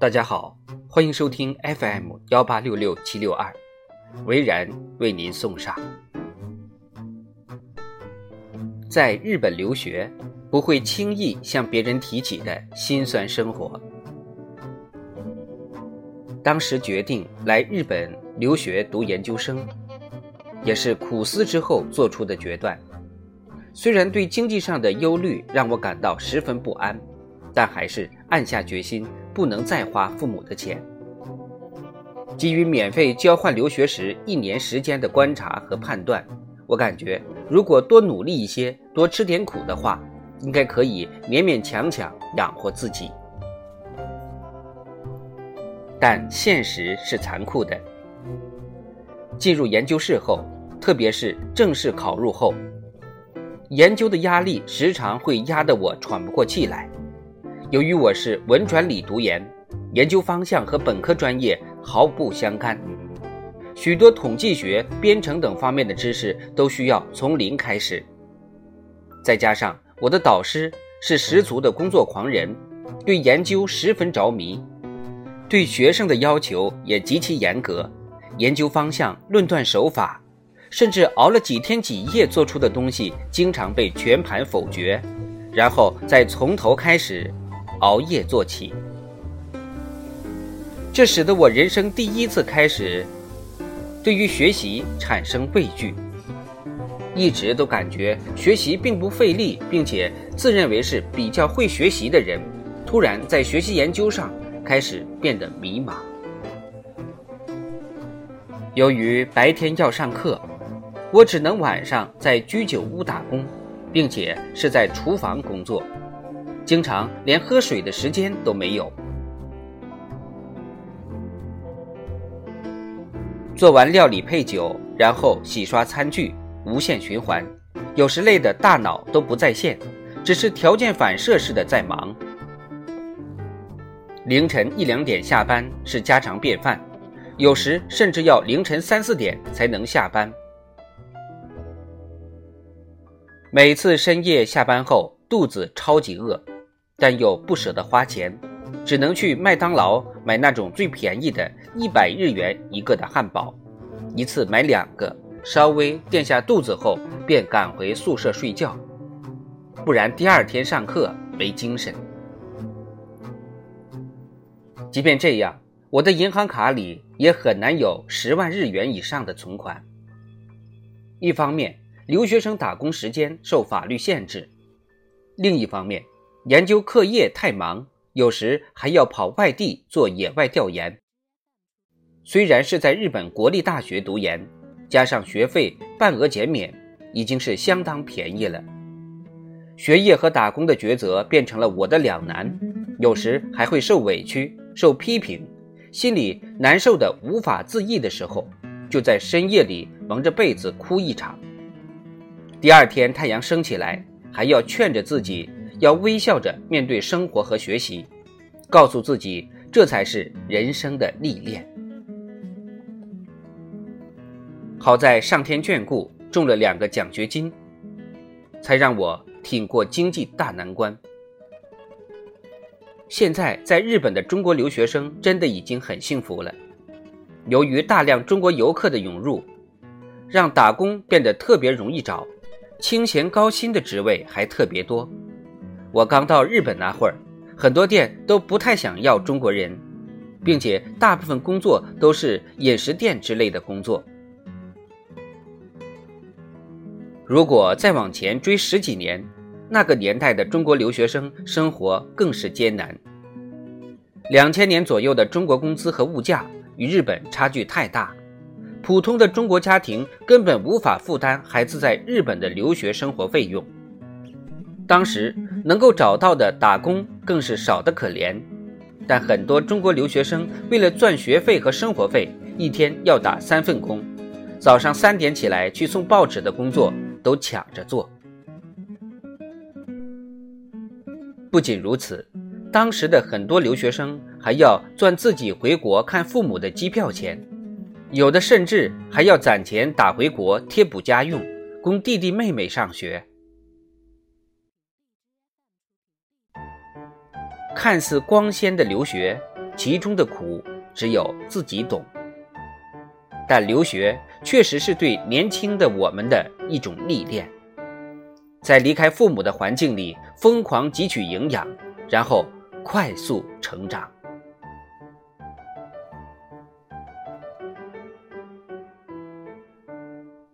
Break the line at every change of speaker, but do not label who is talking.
大家好，欢迎收听 FM 幺八六六七六二，维然为您送上。在日本留学，不会轻易向别人提起的辛酸生活。当时决定来日本留学读研究生，也是苦思之后做出的决断。虽然对经济上的忧虑让我感到十分不安，但还是暗下决心。不能再花父母的钱。基于免费交换留学时一年时间的观察和判断，我感觉如果多努力一些，多吃点苦的话，应该可以勉勉强强养活自己。但现实是残酷的。进入研究室后，特别是正式考入后，研究的压力时常会压得我喘不过气来。由于我是文转理读研，研究方向和本科专业毫不相干，许多统计学、编程等方面的知识都需要从零开始。再加上我的导师是十足的工作狂人，对研究十分着迷，对学生的要求也极其严格，研究方向、论断手法，甚至熬了几天几夜做出的东西，经常被全盘否决，然后再从头开始。熬夜做起，这使得我人生第一次开始对于学习产生畏惧。一直都感觉学习并不费力，并且自认为是比较会学习的人，突然在学习研究上开始变得迷茫。由于白天要上课，我只能晚上在居酒屋打工，并且是在厨房工作。经常连喝水的时间都没有。做完料理配酒，然后洗刷餐具，无限循环。有时累得大脑都不在线，只是条件反射似的在忙。凌晨一两点下班是家常便饭，有时甚至要凌晨三四点才能下班。每次深夜下班后，肚子超级饿。但又不舍得花钱，只能去麦当劳买那种最便宜的，一百日元一个的汉堡，一次买两个，稍微垫下肚子后便赶回宿舍睡觉，不然第二天上课没精神。即便这样，我的银行卡里也很难有十万日元以上的存款。一方面，留学生打工时间受法律限制；另一方面，研究课业太忙，有时还要跑外地做野外调研。虽然是在日本国立大学读研，加上学费半额减免，已经是相当便宜了。学业和打工的抉择变成了我的两难，有时还会受委屈、受批评，心里难受的无法自抑的时候，就在深夜里蒙着被子哭一场。第二天太阳升起来，还要劝着自己。要微笑着面对生活和学习，告诉自己这才是人生的历练。好在上天眷顾，中了两个奖学金，才让我挺过经济大难关。现在在日本的中国留学生真的已经很幸福了。由于大量中国游客的涌入，让打工变得特别容易找，清闲高薪的职位还特别多。我刚到日本那会儿，很多店都不太想要中国人，并且大部分工作都是饮食店之类的工作。如果再往前追十几年，那个年代的中国留学生生活更是艰难。两千年左右的中国工资和物价与日本差距太大，普通的中国家庭根本无法负担孩子在日本的留学生活费用。当时能够找到的打工更是少得可怜，但很多中国留学生为了赚学费和生活费，一天要打三份工，早上三点起来去送报纸的工作都抢着做。不仅如此，当时的很多留学生还要赚自己回国看父母的机票钱，有的甚至还要攒钱打回国贴补家用，供弟弟妹妹上学。看似光鲜的留学，其中的苦只有自己懂。但留学确实是对年轻的我们的一种历练，在离开父母的环境里疯狂汲取营养，然后快速成长。